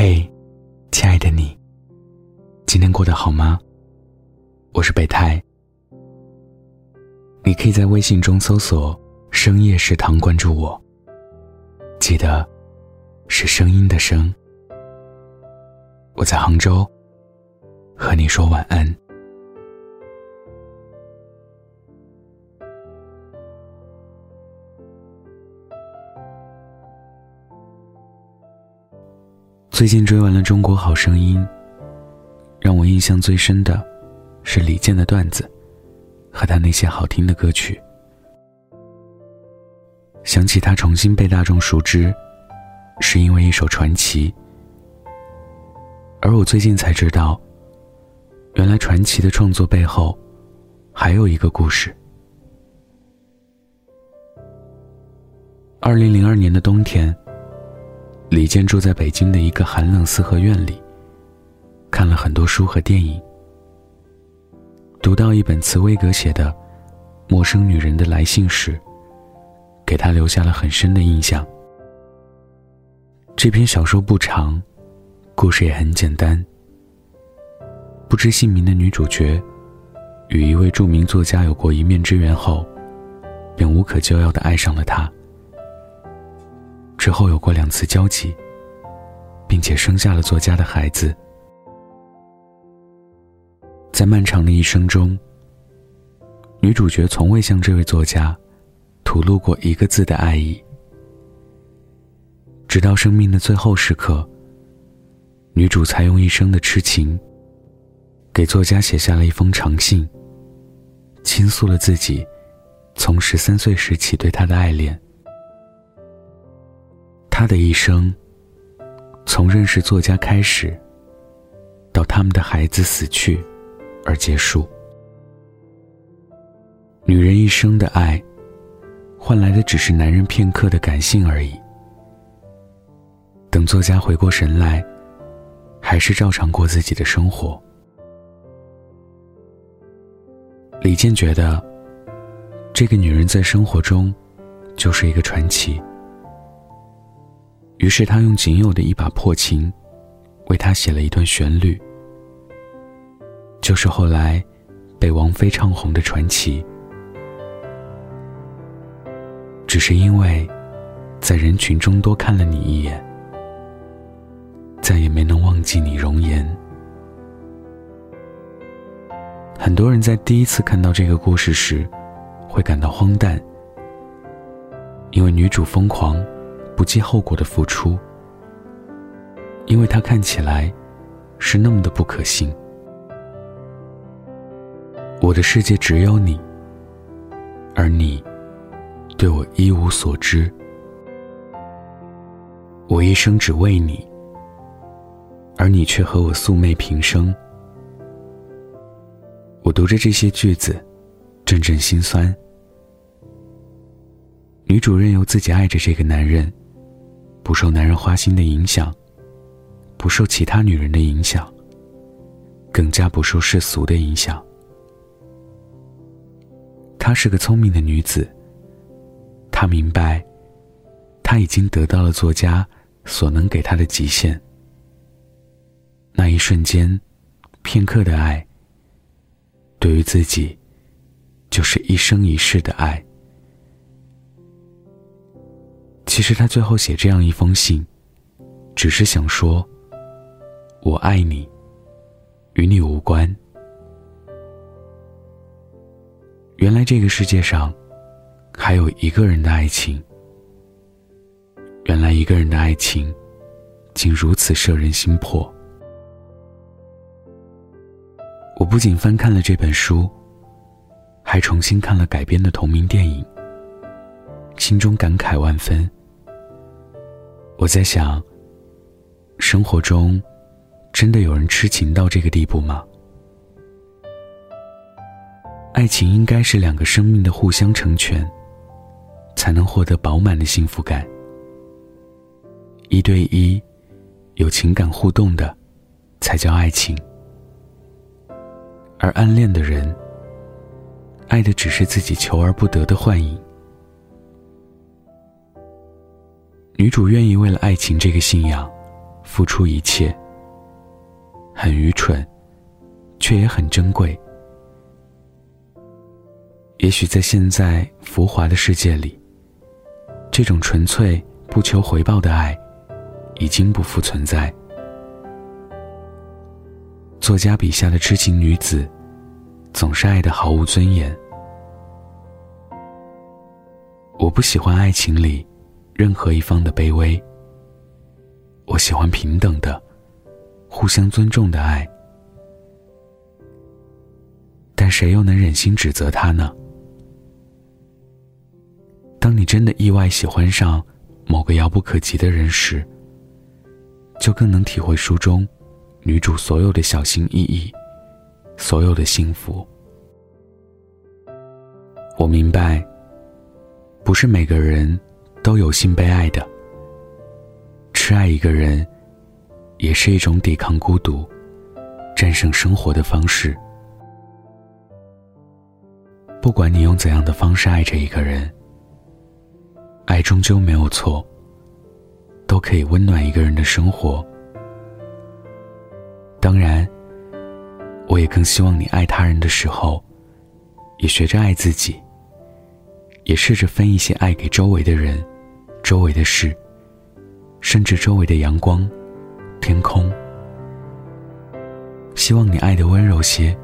嘿，亲爱的你，今天过得好吗？我是备胎，你可以在微信中搜索“深夜食堂”关注我，记得是声音的声。我在杭州，和你说晚安。最近追完了《中国好声音》，让我印象最深的是李健的段子和他那些好听的歌曲。想起他重新被大众熟知，是因为一首传奇。而我最近才知道，原来传奇的创作背后还有一个故事。二零零二年的冬天。李健住在北京的一个寒冷四合院里，看了很多书和电影，读到一本茨威格写的《陌生女人的来信》时，给他留下了很深的印象。这篇小说不长，故事也很简单。不知姓名的女主角，与一位著名作家有过一面之缘后，便无可救药的爱上了他。之后有过两次交集，并且生下了作家的孩子。在漫长的一生中，女主角从未向这位作家吐露过一个字的爱意。直到生命的最后时刻，女主才用一生的痴情，给作家写下了一封长信，倾诉了自己从十三岁时起对他的爱恋。他的一生，从认识作家开始，到他们的孩子死去，而结束。女人一生的爱，换来的只是男人片刻的感性而已。等作家回过神来，还是照常过自己的生活。李健觉得，这个女人在生活中，就是一个传奇。于是他用仅有的一把破琴，为她写了一段旋律，就是后来被王菲唱红的传奇。只是因为，在人群中多看了你一眼，再也没能忘记你容颜。很多人在第一次看到这个故事时，会感到荒诞，因为女主疯狂。不计后果的付出，因为他看起来是那么的不可信。我的世界只有你，而你对我一无所知。我一生只为你，而你却和我素昧平生。我读着这些句子，阵阵心酸。女主任由自己爱着这个男人。不受男人花心的影响，不受其他女人的影响，更加不受世俗的影响。她是个聪明的女子。她明白，她已经得到了作家所能给她的极限。那一瞬间，片刻的爱，对于自己，就是一生一世的爱。其实他最后写这样一封信，只是想说：“我爱你，与你无关。”原来这个世界上，还有一个人的爱情。原来一个人的爱情，竟如此摄人心魄。我不仅翻看了这本书，还重新看了改编的同名电影，心中感慨万分。我在想，生活中真的有人痴情到这个地步吗？爱情应该是两个生命的互相成全，才能获得饱满的幸福感。一对一，有情感互动的，才叫爱情。而暗恋的人，爱的只是自己求而不得的幻影。女主愿意为了爱情这个信仰，付出一切，很愚蠢，却也很珍贵。也许在现在浮华的世界里，这种纯粹不求回报的爱，已经不复存在。作家笔下的痴情女子，总是爱的毫无尊严。我不喜欢爱情里任何一方的卑微。我喜欢平等的、互相尊重的爱，但谁又能忍心指责他呢？当你真的意外喜欢上某个遥不可及的人时，就更能体会书中女主所有的小心翼翼，所有的幸福。我明白，不是每个人都有幸被爱的。痴爱一个人，也是一种抵抗孤独、战胜生活的方式。不管你用怎样的方式爱着一个人，爱终究没有错，都可以温暖一个人的生活。当然，我也更希望你爱他人的时候，也学着爱自己，也试着分一些爱给周围的人、周围的事。甚至周围的阳光、天空，希望你爱的温柔些、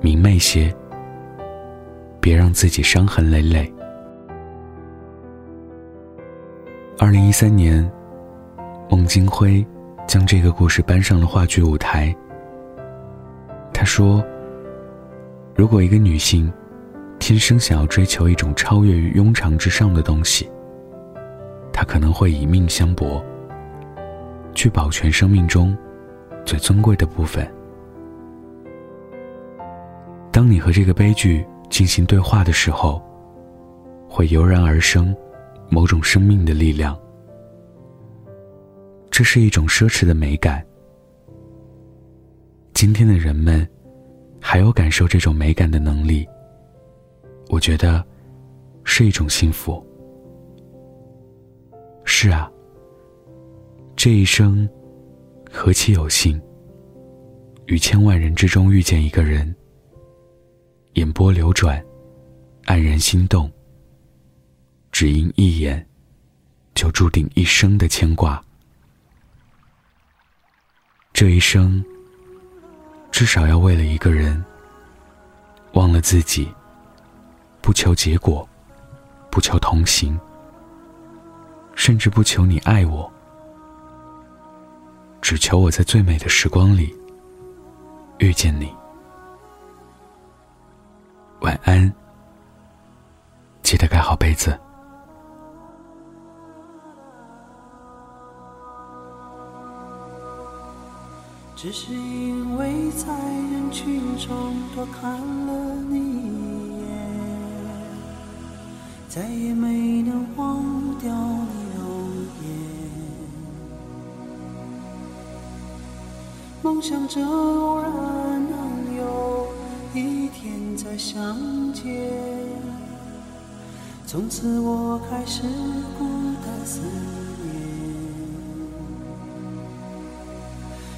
明媚些，别让自己伤痕累累。二零一三年，孟京辉将这个故事搬上了话剧舞台。他说：“如果一个女性天生想要追求一种超越于庸常之上的东西。”他可能会以命相搏，去保全生命中最尊贵的部分。当你和这个悲剧进行对话的时候，会油然而生某种生命的力量。这是一种奢侈的美感。今天的人们还有感受这种美感的能力，我觉得是一种幸福。是啊，这一生何其有幸，于千万人之中遇见一个人，眼波流转，黯然心动，只因一眼，就注定一生的牵挂。这一生，至少要为了一个人，忘了自己，不求结果，不求同行。甚至不求你爱我，只求我在最美的时光里遇见你。晚安，记得盖好被子。只是因为在人群中多看了你一眼，再也没能忘掉你。梦想着偶然能有一天再相见，从此我开始孤单思念。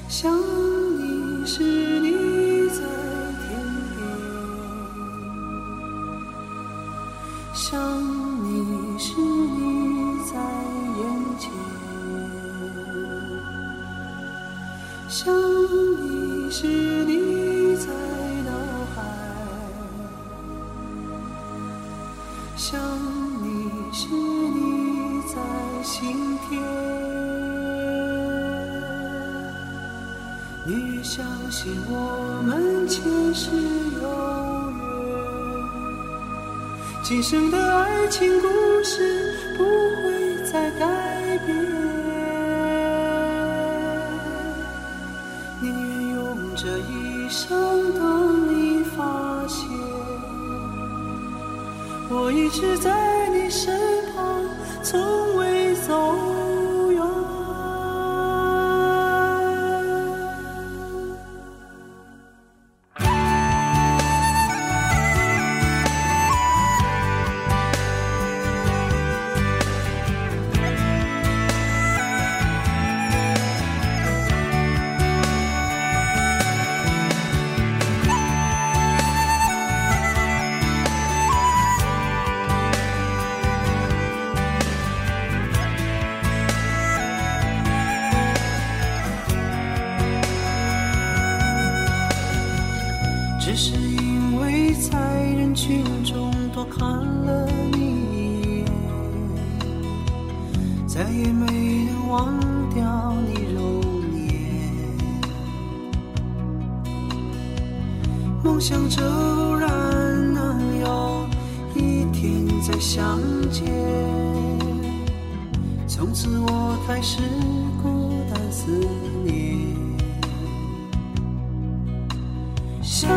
想你时，你在天边；想是你在脑海，想你是你在心田。你相信我们前世有缘，今生的爱情故事不会再改变。生等你发现，我一直在你身群中多看了你一眼，再也没能忘掉你容颜。梦想着偶然能有一天再相见，从此我开始孤单思念。想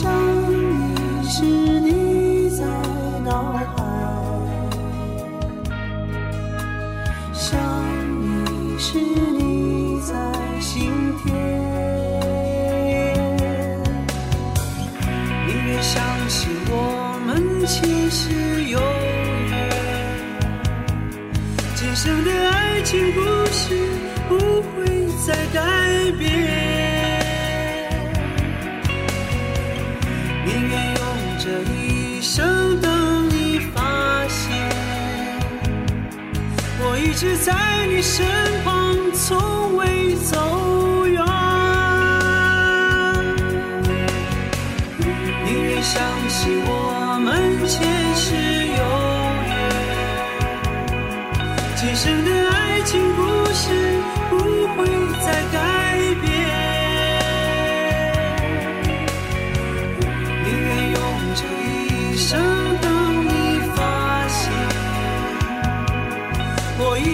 想你时，你在脑海；想你时，你在心田。宁愿相信我们前世有约，今生的爱情故事不会再改变。直在你身旁，从未走远。宁愿相信我们前世有缘，今生的爱情故事不会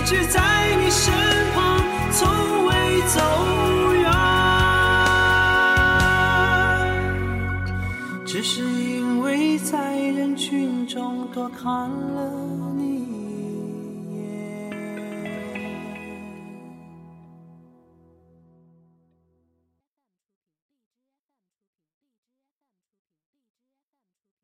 直在你身旁，从未走远。只是因为在人群中多看了